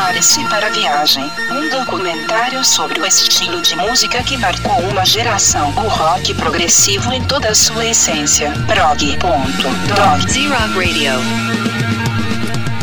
Prepare-se para a viagem. Um documentário sobre o estilo de música que marcou uma geração. O rock progressivo em toda a sua essência. Prog.dog. Z-Rock Radio.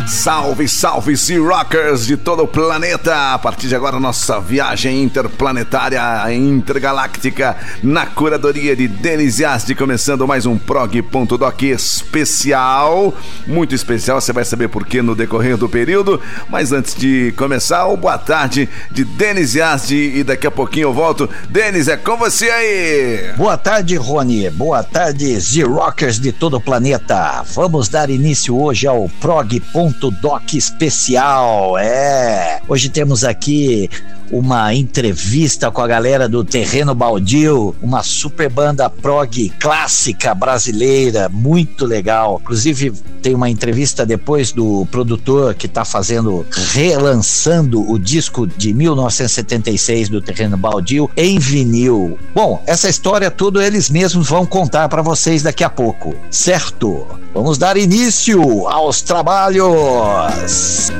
Salve, salve, Sea Rockers de todo o planeta! A partir de agora, nossa viagem interplanetária, intergaláctica, na curadoria de Denis Yazdi, começando mais um prog.doc especial, muito especial, você vai saber por que no decorrer do período, mas antes de começar, o boa tarde de Denis Yazdi e daqui a pouquinho eu volto. Denis, é com você aí! Boa tarde, Rony, boa tarde, Sea Rockers de todo o planeta. Vamos dar início hoje ao prog.doc Doc especial. É. Hoje temos aqui uma entrevista com a galera do Terreno Baldio, uma super banda prog clássica brasileira, muito legal. Inclusive, tem uma entrevista depois do produtor que está fazendo, relançando o disco de 1976 do Terreno Baldio em vinil. Bom, essa história tudo eles mesmos vão contar para vocês daqui a pouco, certo? Vamos dar início aos trabalhos.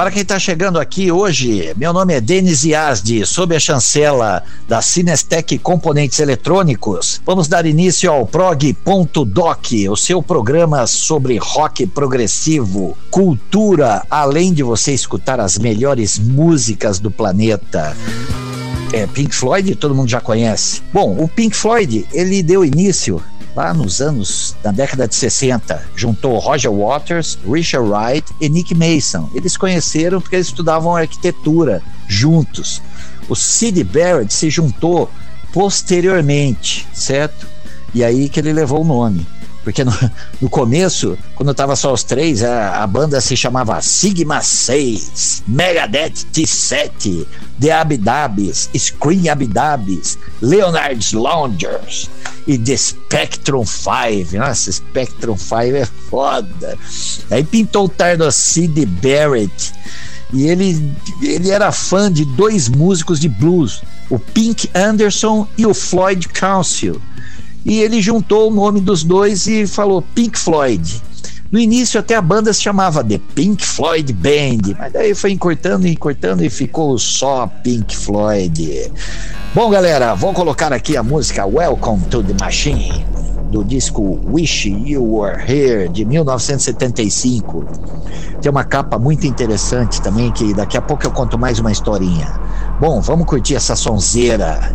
Para quem está chegando aqui hoje, meu nome é Denis Yazdi, sob a chancela da Cinestec Componentes Eletrônicos. Vamos dar início ao prog.doc, o seu programa sobre rock progressivo, cultura, além de você escutar as melhores músicas do planeta. É, Pink Floyd, todo mundo já conhece. Bom, o Pink Floyd, ele deu início lá nos anos, da década de 60, juntou Roger Waters, Richard Wright e Nick Mason. Eles conheceram porque eles estudavam arquitetura juntos. O Sid Barrett se juntou posteriormente, certo? E aí que ele levou o nome. Porque no, no começo, quando tava só os três, a, a, banda se chamava Sigma 6, Megadeth T7, The Abidabis, Screen Abidabis, Leonard's Loungers e The Spectrum 5. Nossa, Spectrum 5 é foda. Aí pintou o tardo Sid Barrett. E ele, ele era fã de dois músicos de blues, o Pink Anderson e o Floyd Council e ele juntou o nome dos dois e falou Pink Floyd. No início até a banda se chamava The Pink Floyd Band, mas daí foi encurtando e encurtando e ficou só Pink Floyd. Bom, galera, vou colocar aqui a música Welcome to the Machine do disco Wish You Were Here de 1975. Tem uma capa muito interessante também que daqui a pouco eu conto mais uma historinha. Bom, vamos curtir essa sonzeira.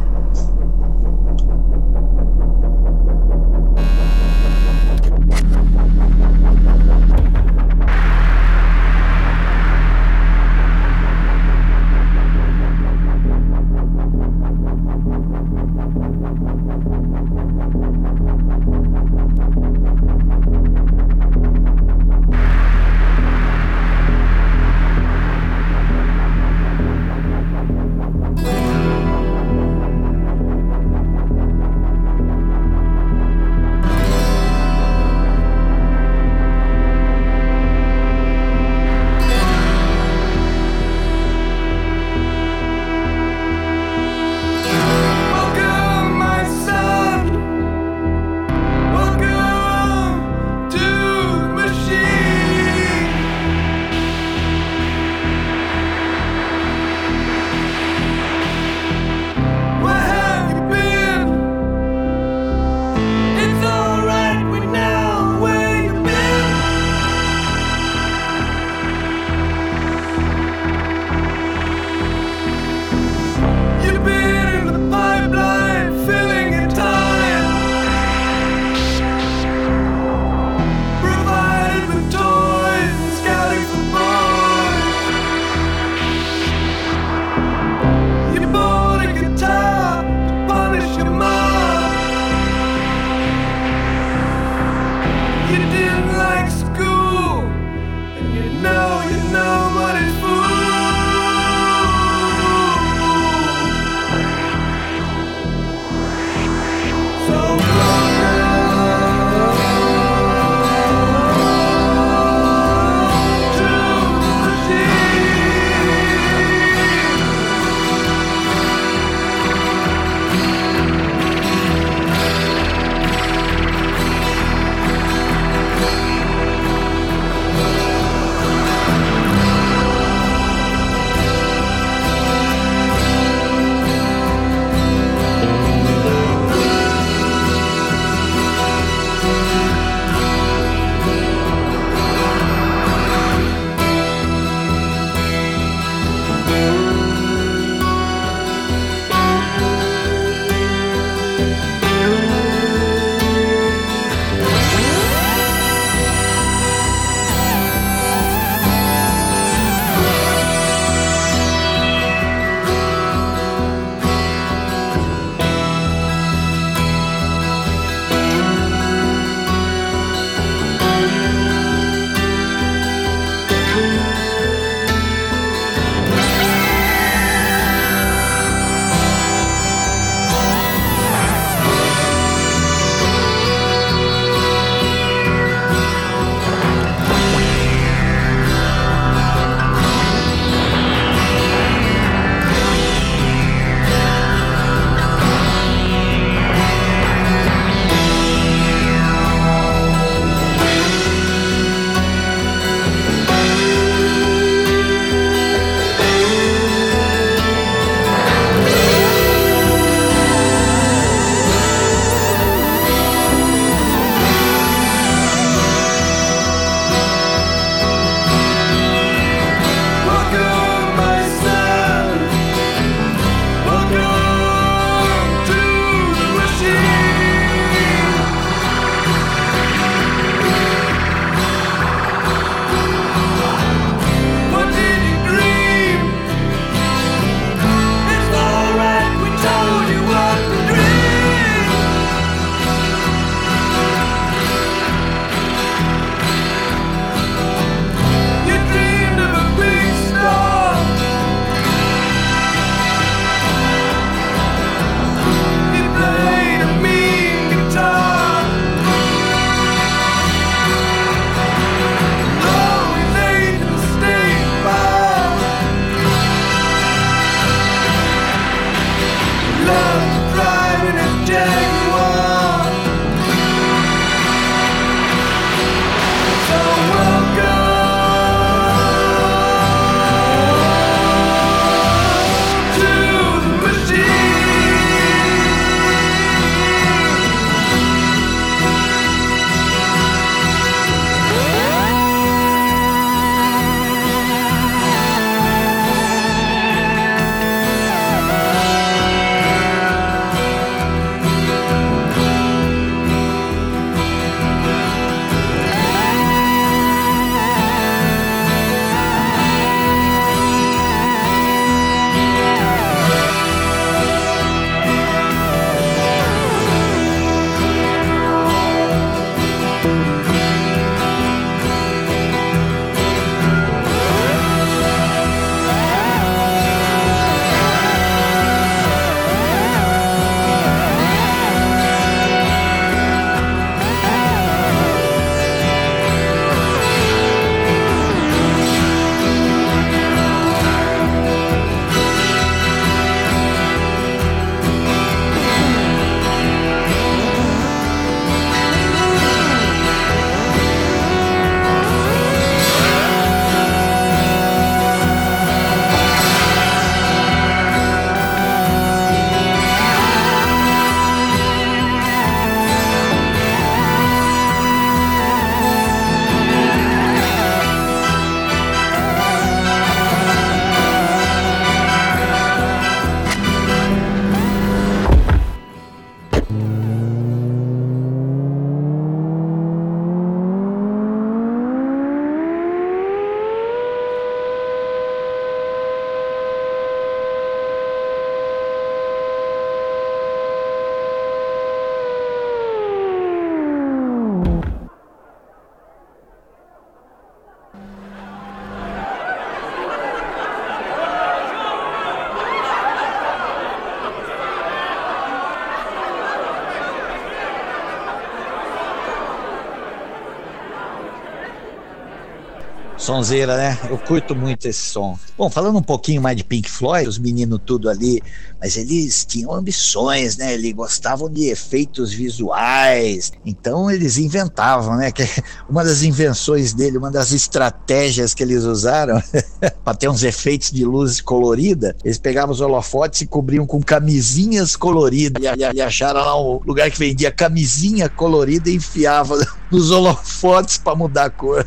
Sonzeira, né? Eu curto muito esse som. Bom, falando um pouquinho mais de Pink Floyd, os meninos tudo ali, mas eles tinham ambições, né? Eles gostavam de efeitos visuais, então eles inventavam, né? Que uma das invenções dele, uma das estratégias que eles usaram para ter uns efeitos de luz colorida, eles pegavam os holofotes e cobriam com camisinhas coloridas e, acharam lá um lugar que vendia camisinha colorida e enfiava nos holofotes para mudar a cor.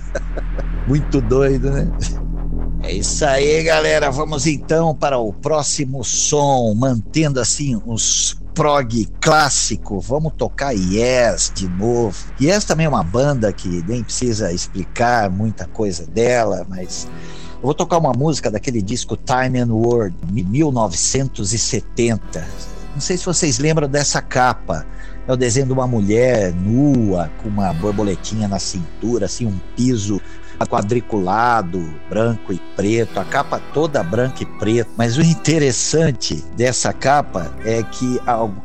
Muito doido, né? É isso aí, galera. Vamos então para o próximo som, mantendo assim os prog clássico. Vamos tocar Yes de novo. Yes também é uma banda que nem precisa explicar muita coisa dela, mas eu vou tocar uma música daquele disco Time and World, 1970. Não sei se vocês lembram dessa capa. É o desenho de uma mulher nua, com uma borboletinha na cintura, assim, um piso quadriculado, branco e preto, a capa toda branca e preta. Mas o interessante dessa capa é que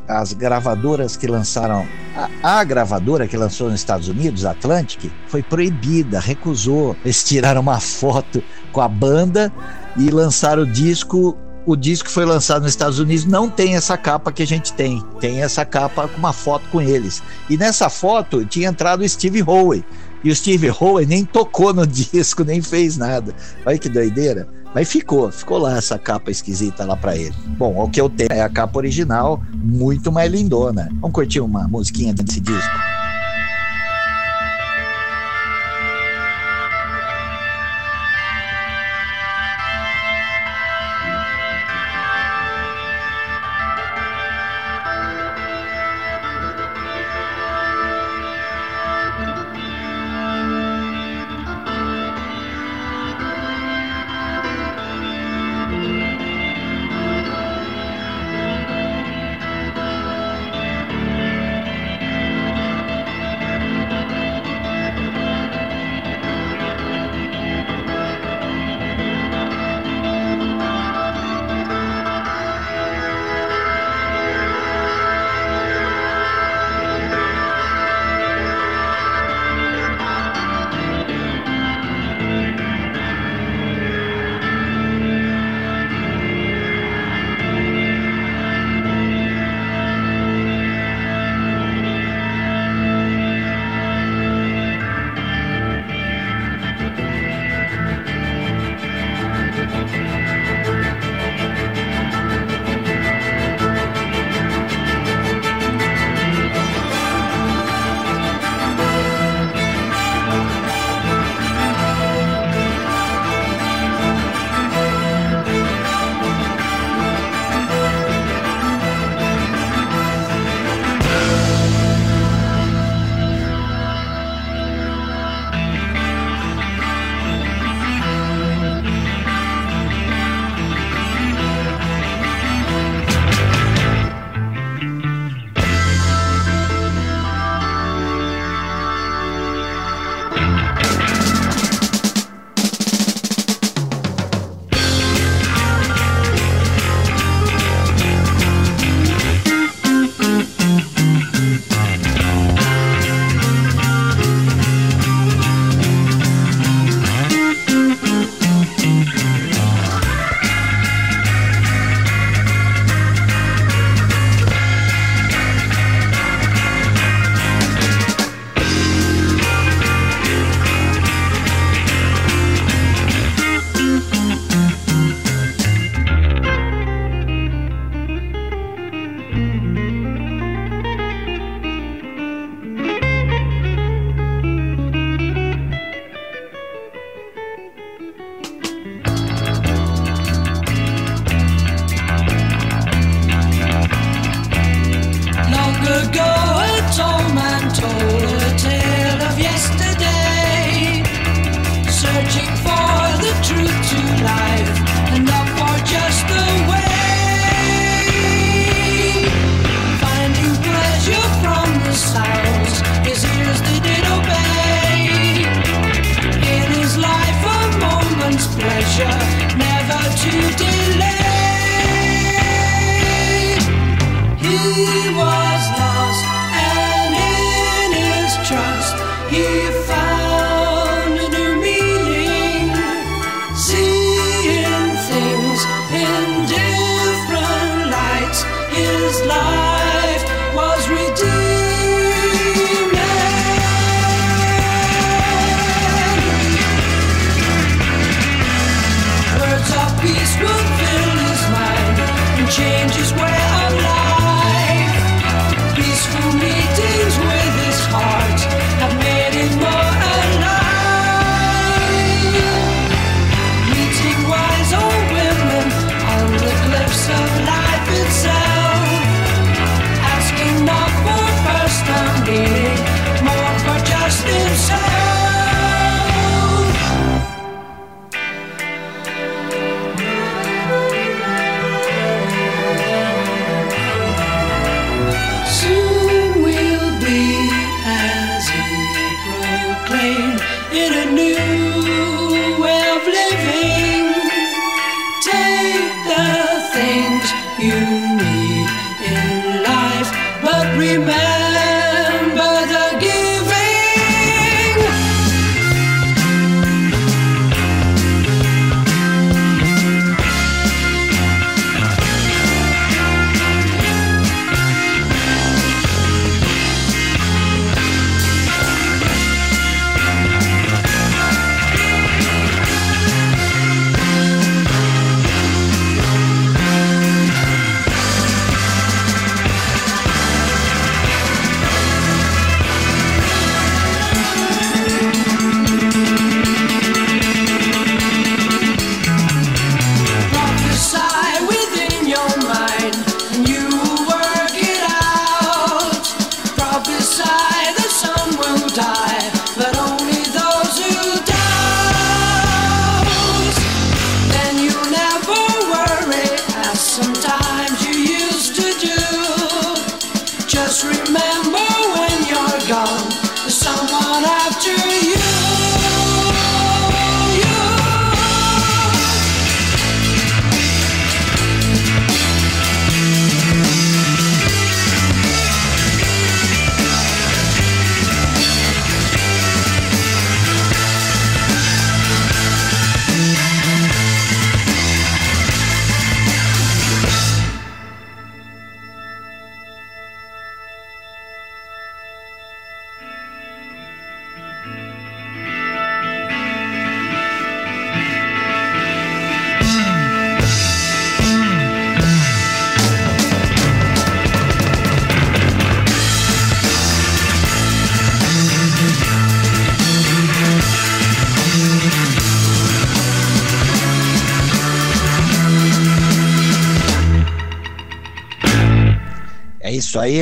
as gravadoras que lançaram, a, a gravadora que lançou nos Estados Unidos, Atlantic, foi proibida, recusou. Eles tiraram uma foto com a banda e lançaram o disco o disco foi lançado nos Estados Unidos não tem essa capa que a gente tem. Tem essa capa com uma foto com eles. E nessa foto tinha entrado o Steve Howe, e o Steve Howe nem tocou no disco, nem fez nada. Olha que doideira. Mas ficou, ficou lá essa capa esquisita lá para ele. Bom, o que eu tenho é a capa original, muito mais lindona. Vamos curtir uma musiquinha desse disco?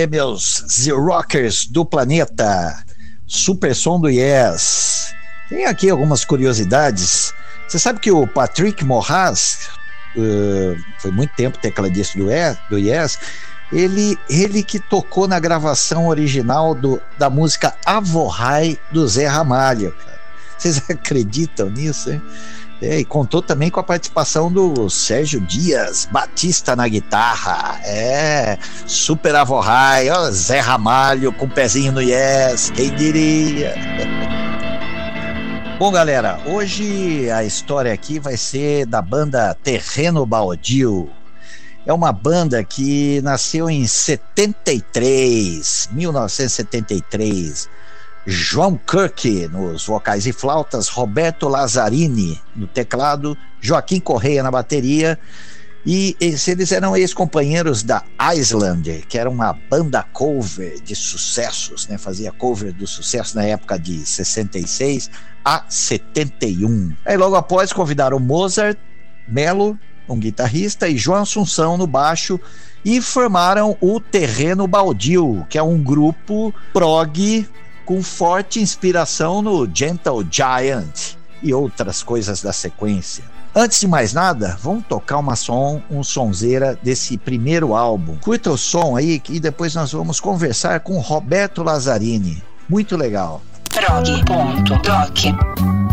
Meus Z-Rockers do planeta. Super som do Yes. Tem aqui algumas curiosidades. Você sabe que o Patrick Morras, uh, foi muito tempo tecladista do Yes, do yes ele, ele que tocou na gravação original do, da música Avorrai do Zé Ramalho. Vocês acreditam nisso, hein? É, e contou também com a participação do Sérgio Dias Batista na guitarra. É, Super Avorrai, Zé Ramalho com o pezinho no Yes, quem diria? Bom, galera, hoje a história aqui vai ser da banda Terreno Baldio. É uma banda que nasceu em 73, 1973 João Kirk nos vocais e flautas, Roberto Lazzarini no teclado, Joaquim Correia na bateria. E eles eram ex-companheiros da Island, que era uma banda cover de sucessos, né? Fazia cover do sucesso na época de 66 a 71. Aí logo após convidaram Mozart, Melo, um guitarrista, e João Assunção no baixo e formaram o Terreno Baldio, que é um grupo prog com forte inspiração no Gentle Giant e outras coisas da sequência. Antes de mais nada, vamos tocar uma som, um sonzeira desse primeiro álbum. Curta o som aí e depois nós vamos conversar com Roberto Lazzarini. Muito legal. Bom,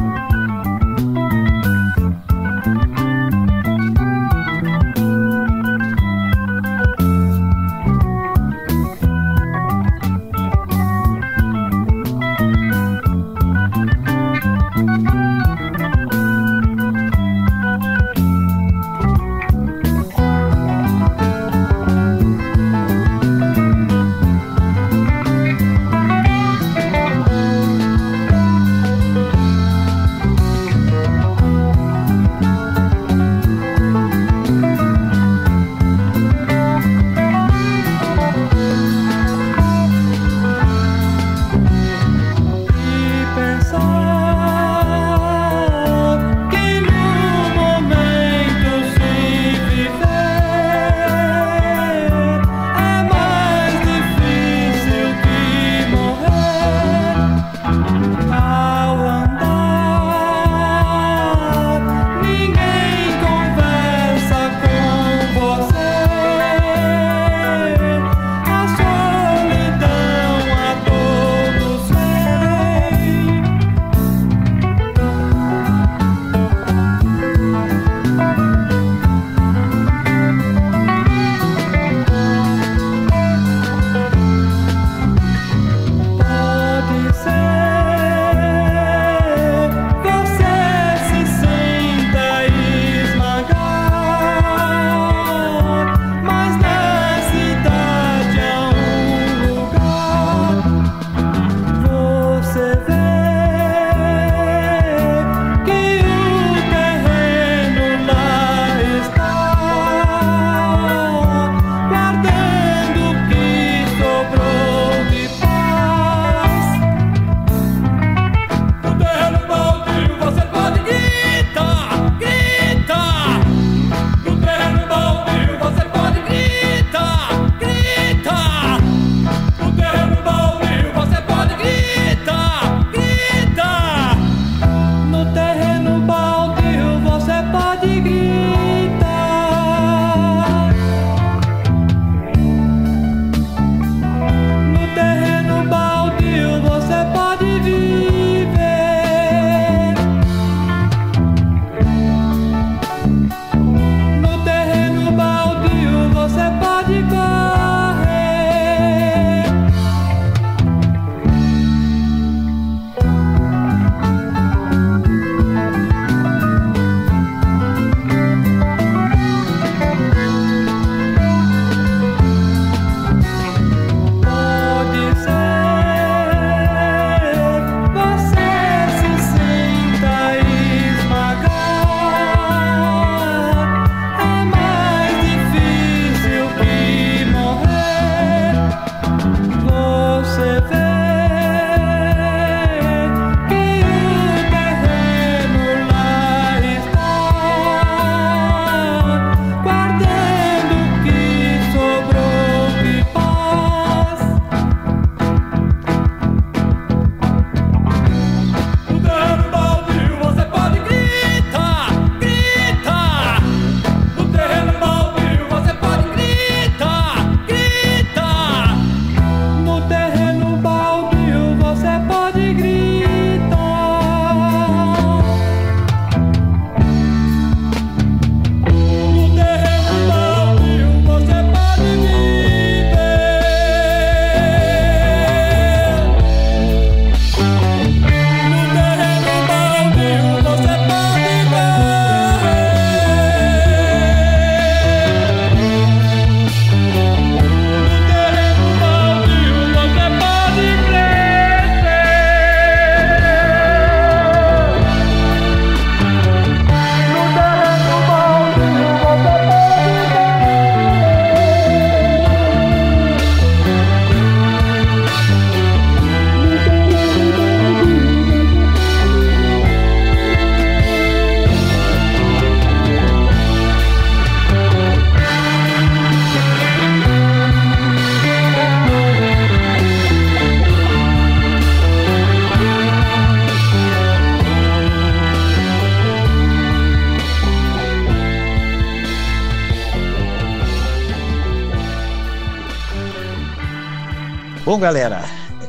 galera,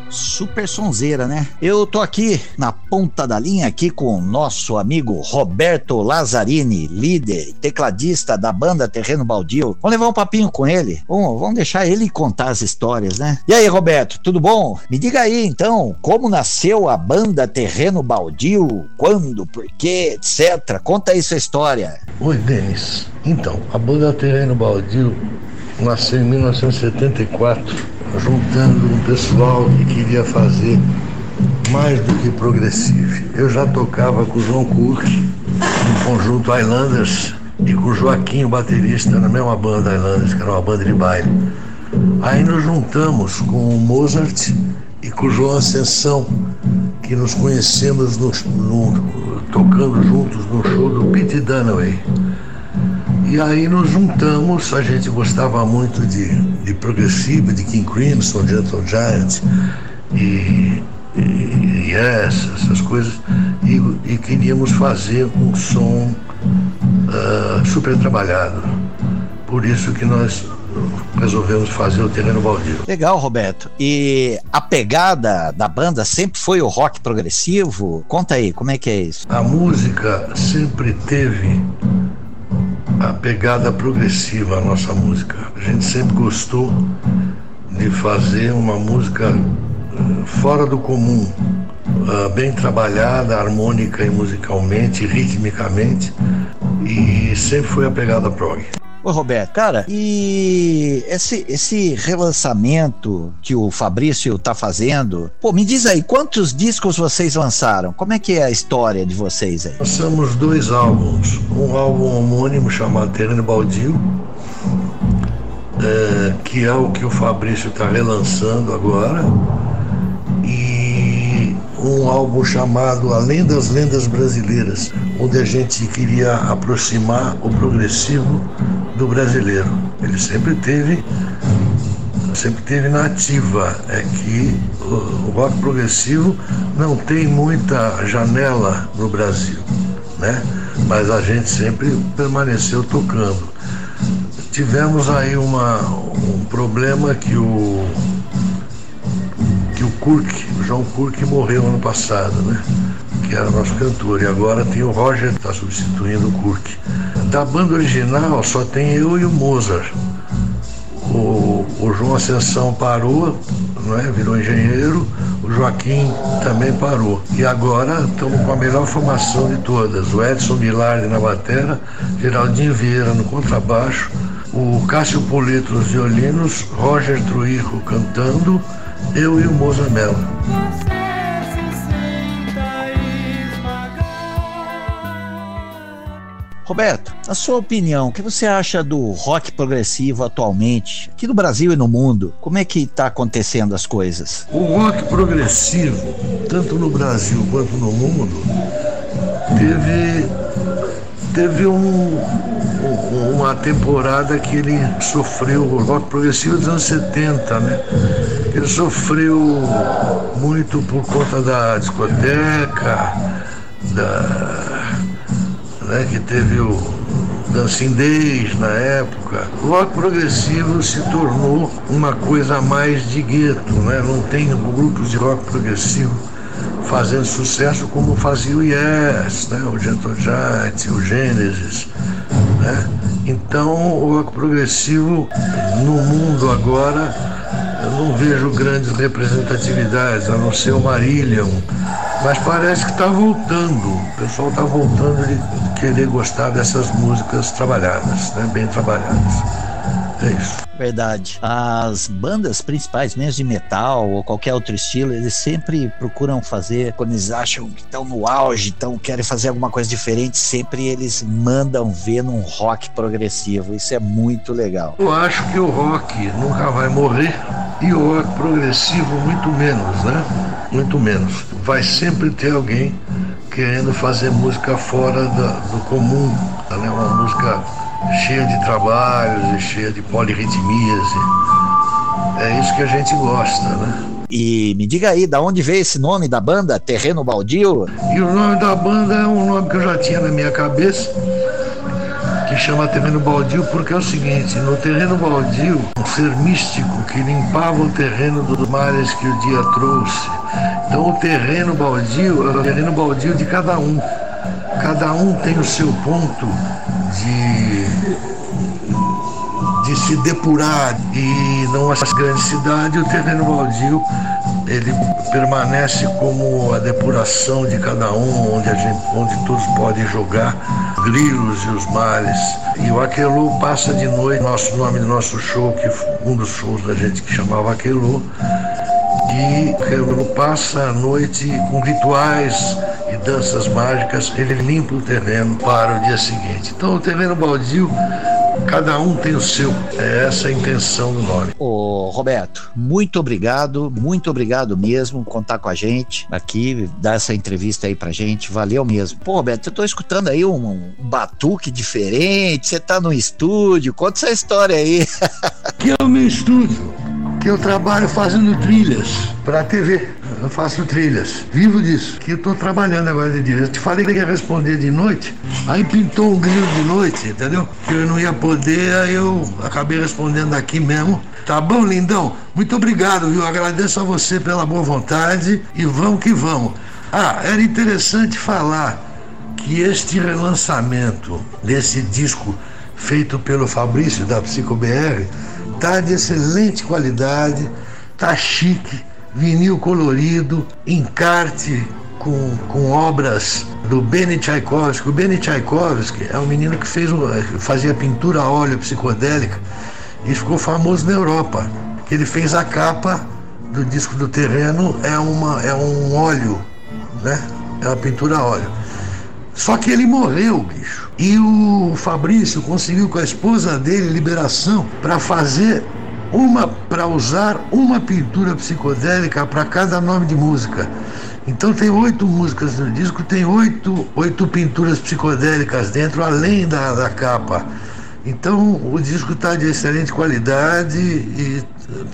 super sonzeira, né? Eu tô aqui na ponta da linha aqui com o nosso amigo Roberto Lazzarini, líder, tecladista da banda Terreno Baldio. Vamos levar um papinho com ele? Vamos, deixar ele contar as histórias, né? E aí, Roberto, tudo bom? Me diga aí, então, como nasceu a banda Terreno Baldio? Quando, por quê, etc. Conta aí sua história. Oi, Denis. Então, a banda Terreno Baldio nasceu em 1974 juntando um pessoal que queria fazer mais do que progressivo. Eu já tocava com o João Cook, no conjunto Islanders, e com o Joaquim, o baterista, na mesma banda Islanders, que era uma banda de baile. Aí nos juntamos com o Mozart e com o João Ascensão, que nos conhecemos no, no, tocando juntos no show do Pete Dunaway. E aí nos juntamos, a gente gostava muito de, de progressivo, de King Crimson, Gentle Giant e, e Yes, essas coisas, e, e queríamos fazer um som uh, super trabalhado. Por isso que nós resolvemos fazer o terreno baldio. Legal, Roberto. E a pegada da banda sempre foi o rock progressivo? Conta aí, como é que é isso? A música sempre teve a pegada progressiva a nossa música. A gente sempre gostou de fazer uma música eh, fora do comum, eh, bem trabalhada, harmônica e musicalmente, ritmicamente, e sempre foi a pegada prog. Ô Roberto, cara, e esse, esse relançamento que o Fabrício tá fazendo, pô, me diz aí, quantos discos vocês lançaram? Como é que é a história de vocês aí? Lançamos dois álbuns, um álbum homônimo chamado Terreno Baldio, é, que é o que o Fabrício está relançando agora, e um álbum chamado Além das Lendas Brasileiras, onde a gente queria aproximar o progressivo do brasileiro. Ele sempre teve sempre teve na ativa é que o, rock progressivo não tem muita janela no Brasil, né? Mas a gente sempre permaneceu tocando. Tivemos aí uma, um problema que o que o Kurk, o João Kurk morreu ano passado, né? Que era nosso cantor. E agora tem o Roger que está substituindo o Kurk. Da banda original só tem eu e o Mozart. O, o João Ascensão parou, não é? virou engenheiro, o Joaquim também parou. E agora estamos com a melhor formação de todas. O Edson Milardi na batera, Geraldinho Vieira no contrabaixo, o Cássio Polito nos violinos, Roger Truico cantando, eu e o Moza Mello. Roberto, na sua opinião, o que você acha do rock progressivo atualmente, aqui no Brasil e no mundo? Como é que está acontecendo as coisas? O rock progressivo, tanto no Brasil quanto no mundo, teve, teve um, um, uma temporada que ele sofreu, o rock progressivo dos anos 70, né? Ele sofreu muito por conta da discoteca, da né, que teve o Dancing Days na época. O rock progressivo se tornou uma coisa mais de gueto, né? não tem grupos de rock progressivo fazendo sucesso como fazia o Yes, né? o Gentle Giant, o Genesis. Né? Então o rock progressivo no mundo agora eu não vejo grandes representatividades, a não ser o Marillion, mas parece que está voltando. O pessoal está voltando de querer gostar dessas músicas trabalhadas, né? bem trabalhadas. É isso. Verdade. As bandas principais, mesmo de metal ou qualquer outro estilo, eles sempre procuram fazer, quando eles acham que estão no auge, então querem fazer alguma coisa diferente, sempre eles mandam ver num rock progressivo. Isso é muito legal. Eu acho que o rock nunca vai morrer e o rock progressivo muito menos, né? Muito menos. Vai sempre ter alguém querendo fazer música fora da, do comum, né? Uma música cheia de trabalhos e cheia de polirritmias. É isso que a gente gosta, né? E me diga aí, da onde veio esse nome da banda, Terreno Baldio? E o nome da banda é um nome que eu já tinha na minha cabeça, que chama terreno baldio porque é o seguinte, no terreno baldio, um ser místico que limpava o terreno dos males que o dia trouxe. Então o terreno baldio é o terreno baldio de cada um. Cada um tem o seu ponto de de se depurar e não as grandes cidades, o terreno baldio ele permanece como a depuração de cada um, onde, a gente, onde todos podem jogar grilos e os males. E o Aquelô passa de noite, nosso nome do nosso show, que um dos shows da gente que chamava Aquelô, e o Aquelô passa a noite com rituais e danças mágicas, ele limpa o terreno para o dia seguinte. Então o terreno baldio Cada um tem o seu. É essa a intenção do nome. Ô, Roberto, muito obrigado, muito obrigado mesmo contar com a gente aqui, dar essa entrevista aí pra gente. Valeu mesmo. Pô, Roberto, eu tô escutando aí um, um batuque diferente, você tá no estúdio, conta essa história aí. que é o meu estúdio, que eu trabalho fazendo trilhas pra TV eu faço trilhas, vivo disso, que eu estou trabalhando agora de dia. Eu te falei que ia responder de noite, aí pintou um grilo de noite, entendeu? Que eu não ia poder, aí eu acabei respondendo aqui mesmo. Tá bom, lindão? Muito obrigado, viu? Agradeço a você pela boa vontade e vamos que vamos. Ah, era interessante falar que este relançamento desse disco feito pelo Fabrício da Psico BR tá de excelente qualidade, tá chique vinil colorido, encarte com, com obras do Benny Tchaikovsky. O Benny Tchaikovsky é um menino que fez, fazia pintura a óleo psicodélica e ficou famoso na Europa. Ele fez a capa do disco do terreno, é, uma, é um óleo, né? É uma pintura a óleo. Só que ele morreu, bicho. E o Fabrício conseguiu com a esposa dele liberação para fazer uma para usar uma pintura psicodélica para cada nome de música. Então tem oito músicas no disco, tem oito, oito pinturas psicodélicas dentro, além da, da capa. Então o disco está de excelente qualidade e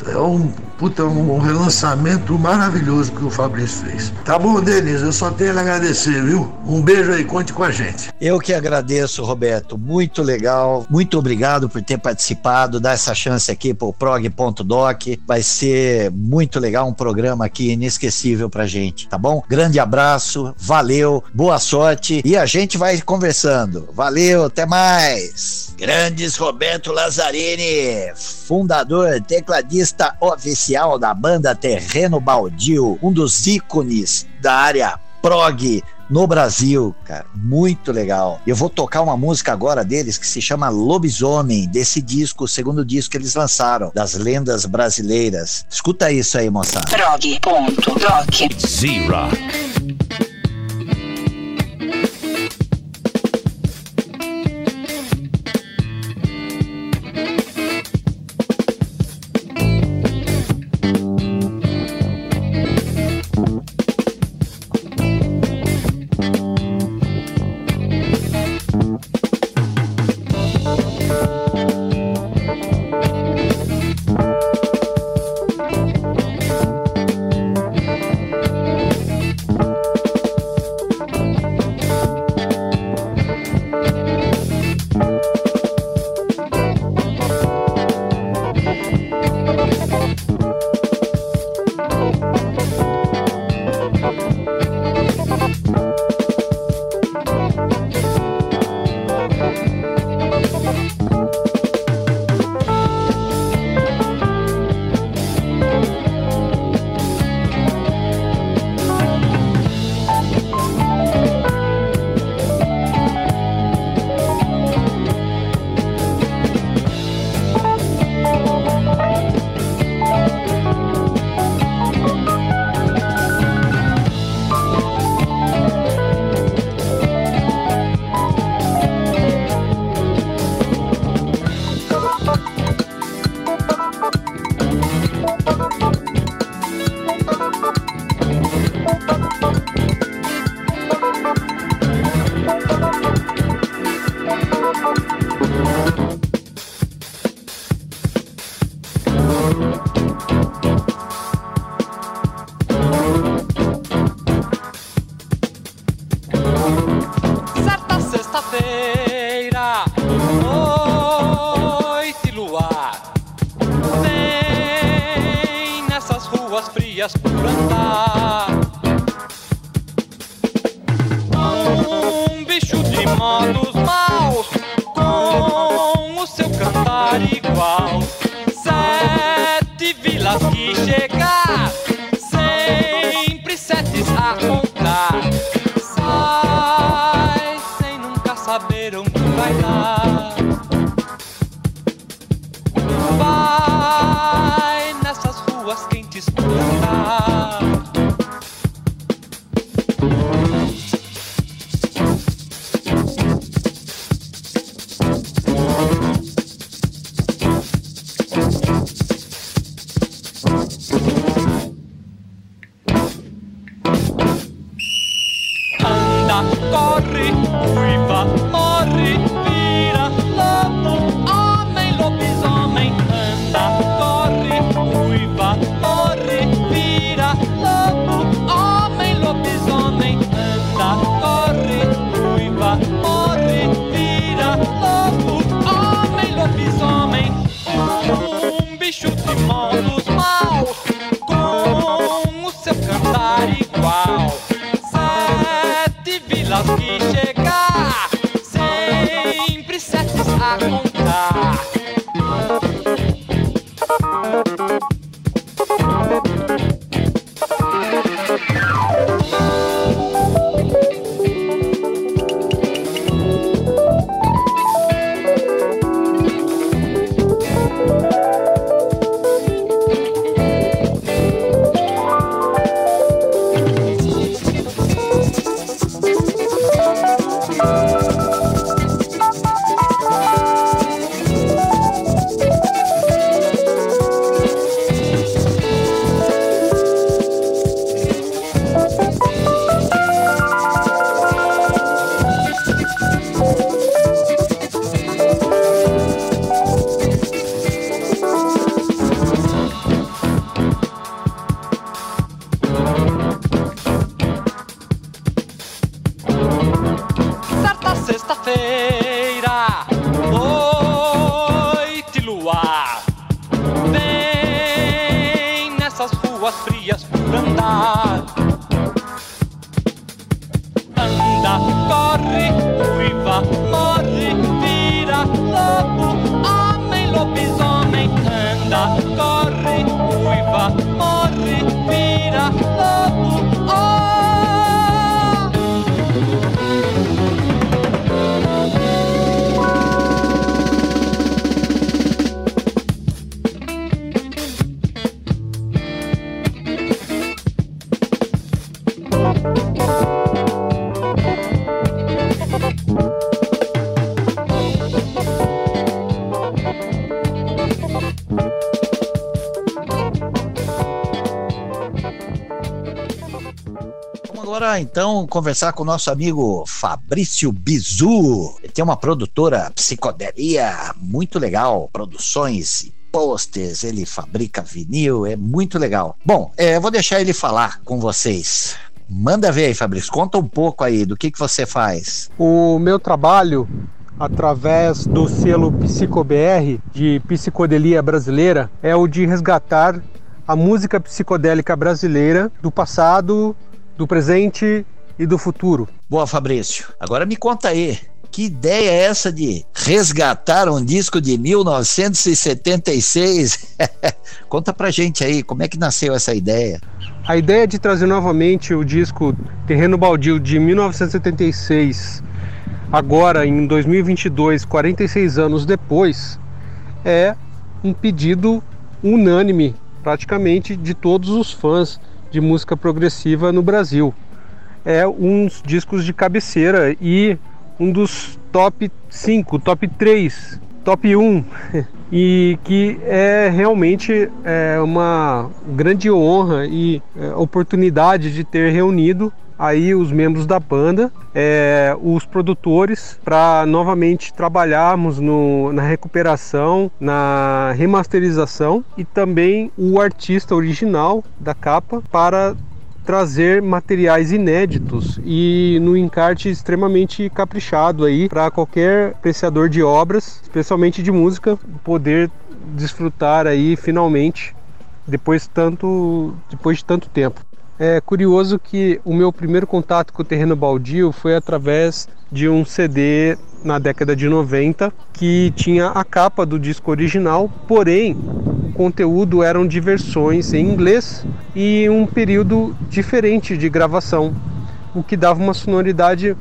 é um, puta, um relançamento maravilhoso que o Fabrício fez. Tá bom, Denis, eu só tenho a agradecer, viu? Um beijo aí, conte com a gente. Eu que agradeço, Roberto. Muito legal. Muito obrigado por ter participado, dar essa chance aqui pro prog.doc. Vai ser muito legal, um programa aqui inesquecível pra gente, tá bom? Grande abraço, valeu, boa sorte e a gente vai conversando. Valeu, até mais. Grandes Roberto Lazzarini, fundador, tecladista oficial da banda Terreno Baldio, um dos ícones da área prog no Brasil, cara. Muito legal. Eu vou tocar uma música agora deles que se chama Lobisomem, desse disco, o segundo disco que eles lançaram, das lendas brasileiras. Escuta isso aí, moçada. Prog.doc Z-Rock. just Então conversar com o nosso amigo Fabrício Bizu. Ele tem uma produtora psicodelia muito legal, produções e posters, ele fabrica vinil, é muito legal. Bom, é, vou deixar ele falar com vocês. Manda ver aí, Fabrício, conta um pouco aí do que, que você faz. O meu trabalho, através do selo PsicoBR, de psicodelia brasileira, é o de resgatar a música psicodélica brasileira do passado, do presente e do futuro. Boa, Fabrício. Agora me conta aí, que ideia é essa de resgatar um disco de 1976? conta pra gente aí, como é que nasceu essa ideia? A ideia de trazer novamente o disco Terreno Baldio de 1976, agora em 2022, 46 anos depois, é um pedido unânime, praticamente, de todos os fãs de música progressiva no Brasil. É um dos discos de cabeceira e um dos top 5, top 3, top 1 e que é realmente é, uma grande honra e é, oportunidade de ter reunido aí os membros da banda, é, os produtores, para novamente trabalharmos no, na recuperação, na remasterização e também o artista original da capa para trazer materiais inéditos e no encarte extremamente caprichado aí para qualquer apreciador de obras, especialmente de música, poder desfrutar aí finalmente depois tanto depois de tanto tempo. É curioso que o meu primeiro contato com o terreno baldio foi através de um CD na década de 90 que tinha a capa do disco original, porém o conteúdo eram de versões em inglês e um período diferente de gravação, o que dava uma sonoridade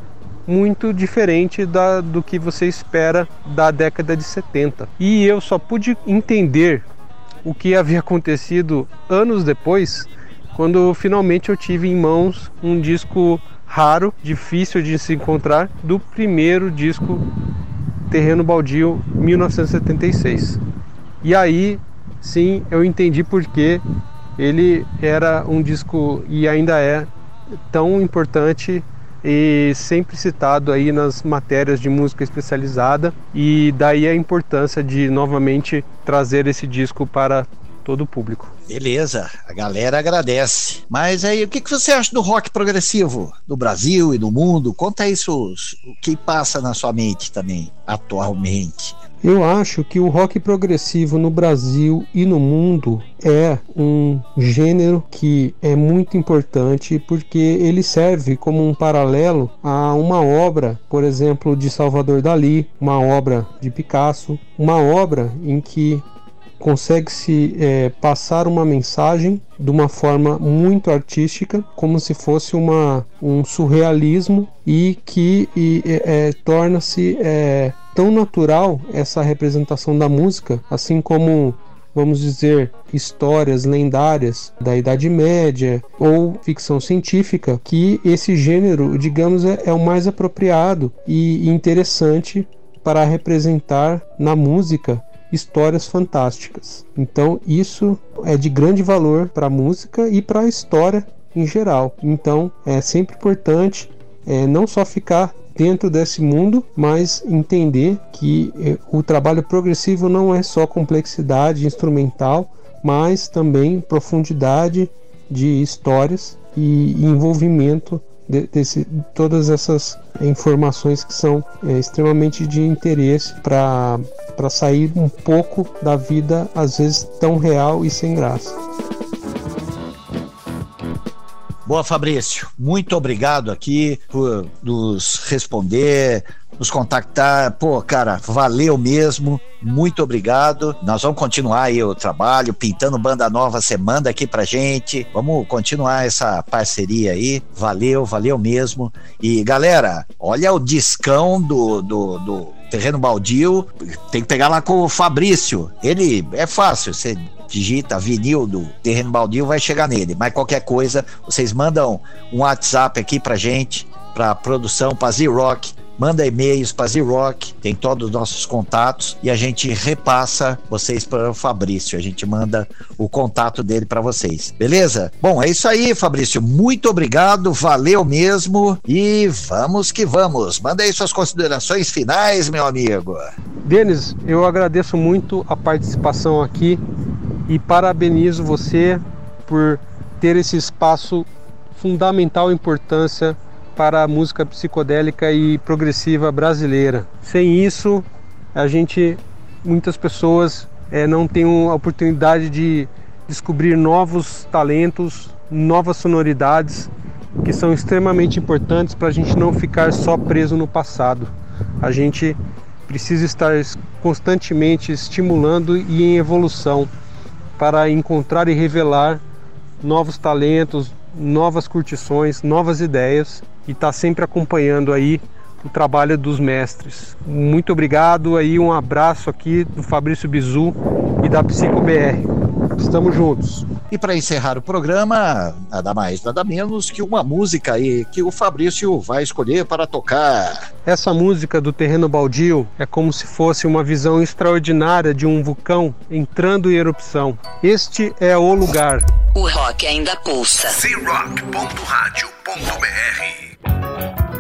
muito diferente da, do que você espera da década de 70. E eu só pude entender o que havia acontecido anos depois quando finalmente eu tive em mãos um disco raro, difícil de se encontrar, do primeiro disco Terreno Baldio 1976. E aí, sim, eu entendi por que ele era um disco e ainda é tão importante e sempre citado aí nas matérias de música especializada e daí a importância de novamente trazer esse disco para todo o público. Beleza, a galera agradece. Mas aí, o que, que você acha do rock progressivo no Brasil e no mundo? Conta isso, o que passa na sua mente também, atualmente. Eu acho que o rock progressivo no Brasil e no mundo é um gênero que é muito importante porque ele serve como um paralelo a uma obra, por exemplo, de Salvador Dali, uma obra de Picasso, uma obra em que consegue-se é, passar uma mensagem de uma forma muito artística, como se fosse uma, um surrealismo e que é, torna-se é, tão natural essa representação da música, assim como vamos dizer, histórias lendárias da Idade Média ou ficção científica, que esse gênero, digamos, é, é o mais apropriado e interessante para representar na música histórias fantásticas. Então, isso é de grande valor para a música e para a história em geral. Então, é sempre importante é, não só ficar dentro desse mundo, mas entender que é, o trabalho progressivo não é só complexidade instrumental, mas também profundidade de histórias e envolvimento de, desse, todas essas informações que são é, extremamente de interesse para sair um pouco da vida, às vezes tão real e sem graça. Boa, Fabrício. Muito obrigado aqui por nos responder, nos contactar. Pô, cara, valeu mesmo. Muito obrigado. Nós vamos continuar aí o trabalho, pintando banda nova, você manda aqui pra gente. Vamos continuar essa parceria aí. Valeu, valeu mesmo. E galera, olha o discão do, do, do terreno baldio. Tem que pegar lá com o Fabrício. Ele é fácil, você digita vinil do terreno baldio, vai chegar nele. Mas qualquer coisa, vocês mandam um WhatsApp aqui pra gente, pra produção, pra Z-Rock manda e-mails para Z-Rock, tem todos os nossos contatos e a gente repassa vocês para o Fabrício. A gente manda o contato dele para vocês. Beleza? Bom, é isso aí, Fabrício. Muito obrigado, valeu mesmo e vamos que vamos. Manda aí suas considerações finais, meu amigo. Denis, eu agradeço muito a participação aqui e parabenizo você por ter esse espaço fundamental importância para a música psicodélica e progressiva brasileira. Sem isso, a gente, muitas pessoas é, não têm a oportunidade de descobrir novos talentos, novas sonoridades que são extremamente importantes para a gente não ficar só preso no passado. A gente precisa estar constantemente estimulando e em evolução para encontrar e revelar novos talentos, novas curtições, novas ideias e está sempre acompanhando aí o trabalho dos mestres. Muito obrigado aí, um abraço aqui do Fabrício Bizu e da Psico BR. Estamos juntos. E para encerrar o programa, nada mais, nada menos que uma música aí que o Fabrício vai escolher para tocar. Essa música do Terreno Baldio é como se fosse uma visão extraordinária de um vulcão entrando em erupção. Este é o lugar. O rock ainda pulsa. Toda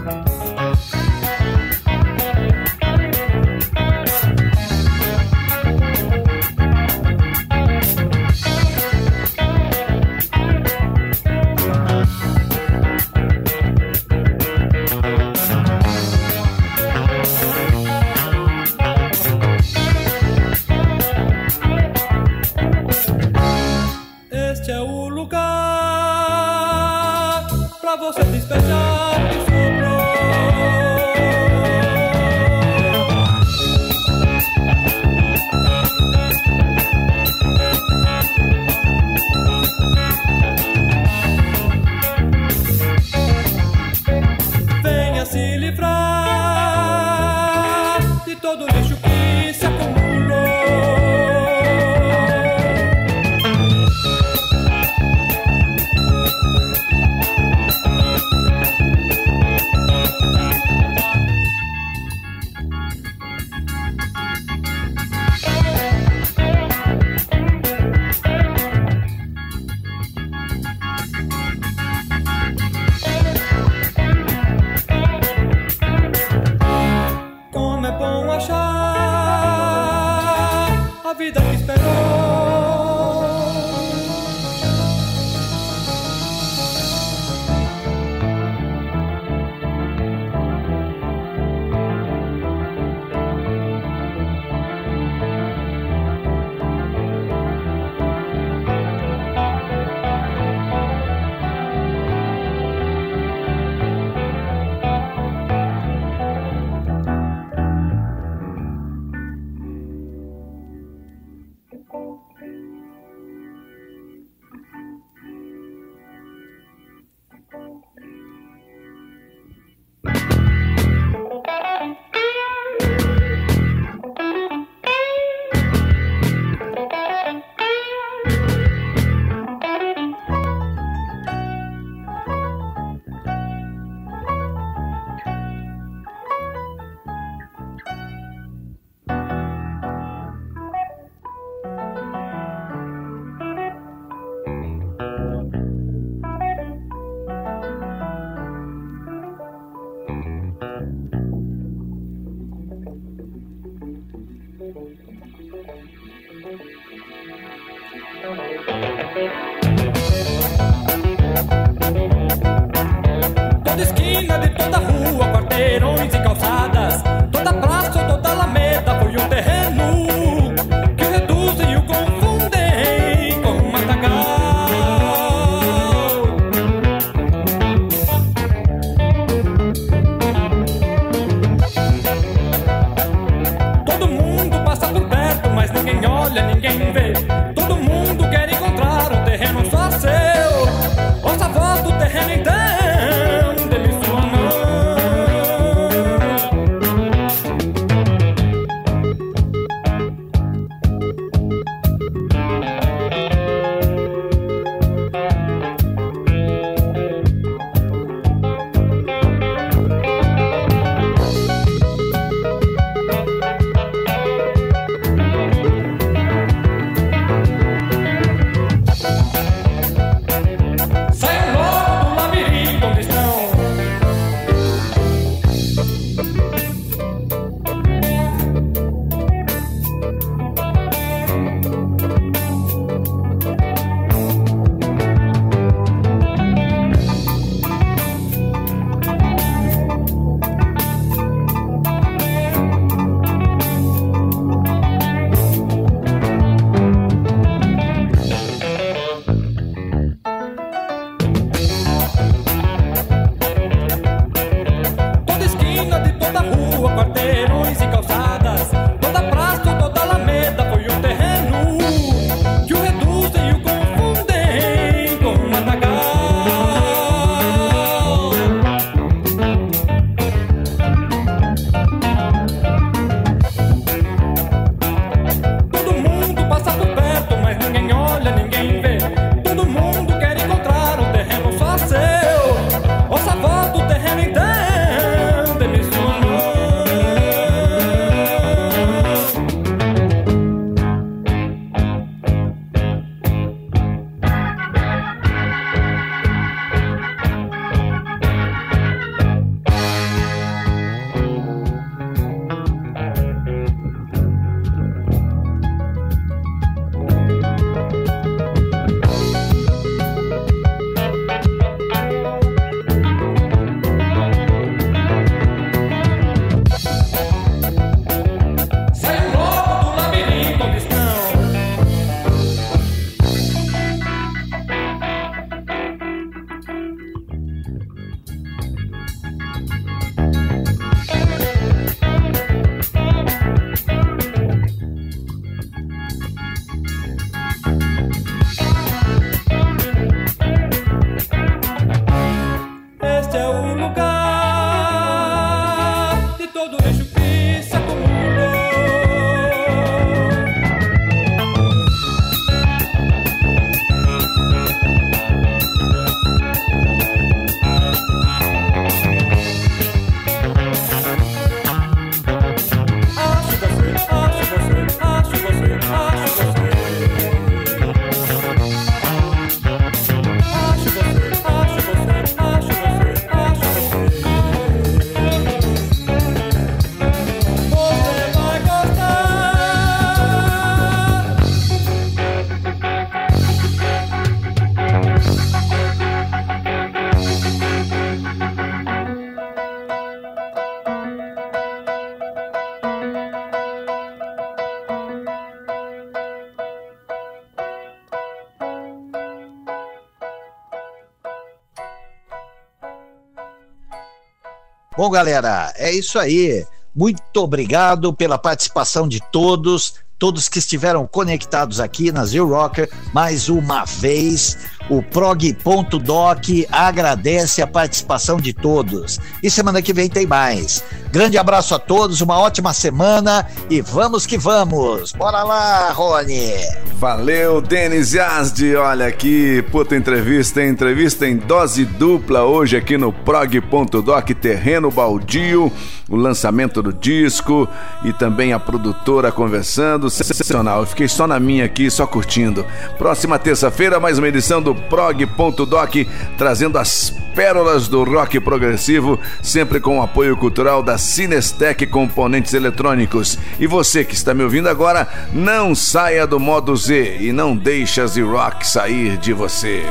Bom, galera, é isso aí. Muito obrigado pela participação de todos, todos que estiveram conectados aqui na Zero Rocker. Mais uma vez, o prog.doc agradece a participação de todos. E semana que vem tem mais. Grande abraço a todos, uma ótima semana e vamos que vamos. Bora lá, Rony. Valeu, Denis Yazdi. Olha aqui, puta entrevista, entrevista em dose dupla hoje aqui no prog.doc Terreno Baldio, o lançamento do disco e também a produtora conversando. sensacional. Eu fiquei só na minha aqui, só curtindo. Próxima terça-feira, mais uma edição do prog.doc, trazendo as pérolas do rock progressivo, sempre com o apoio cultural da Cinestec Componentes Eletrônicos. E você que está me ouvindo agora, não saia do modo Z e não deixe a Z-Rock sair de você.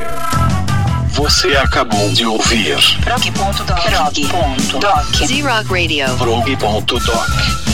Você acabou de ouvir Prog.doc. Prog.doc. Z-Rock Radio. prog.doc.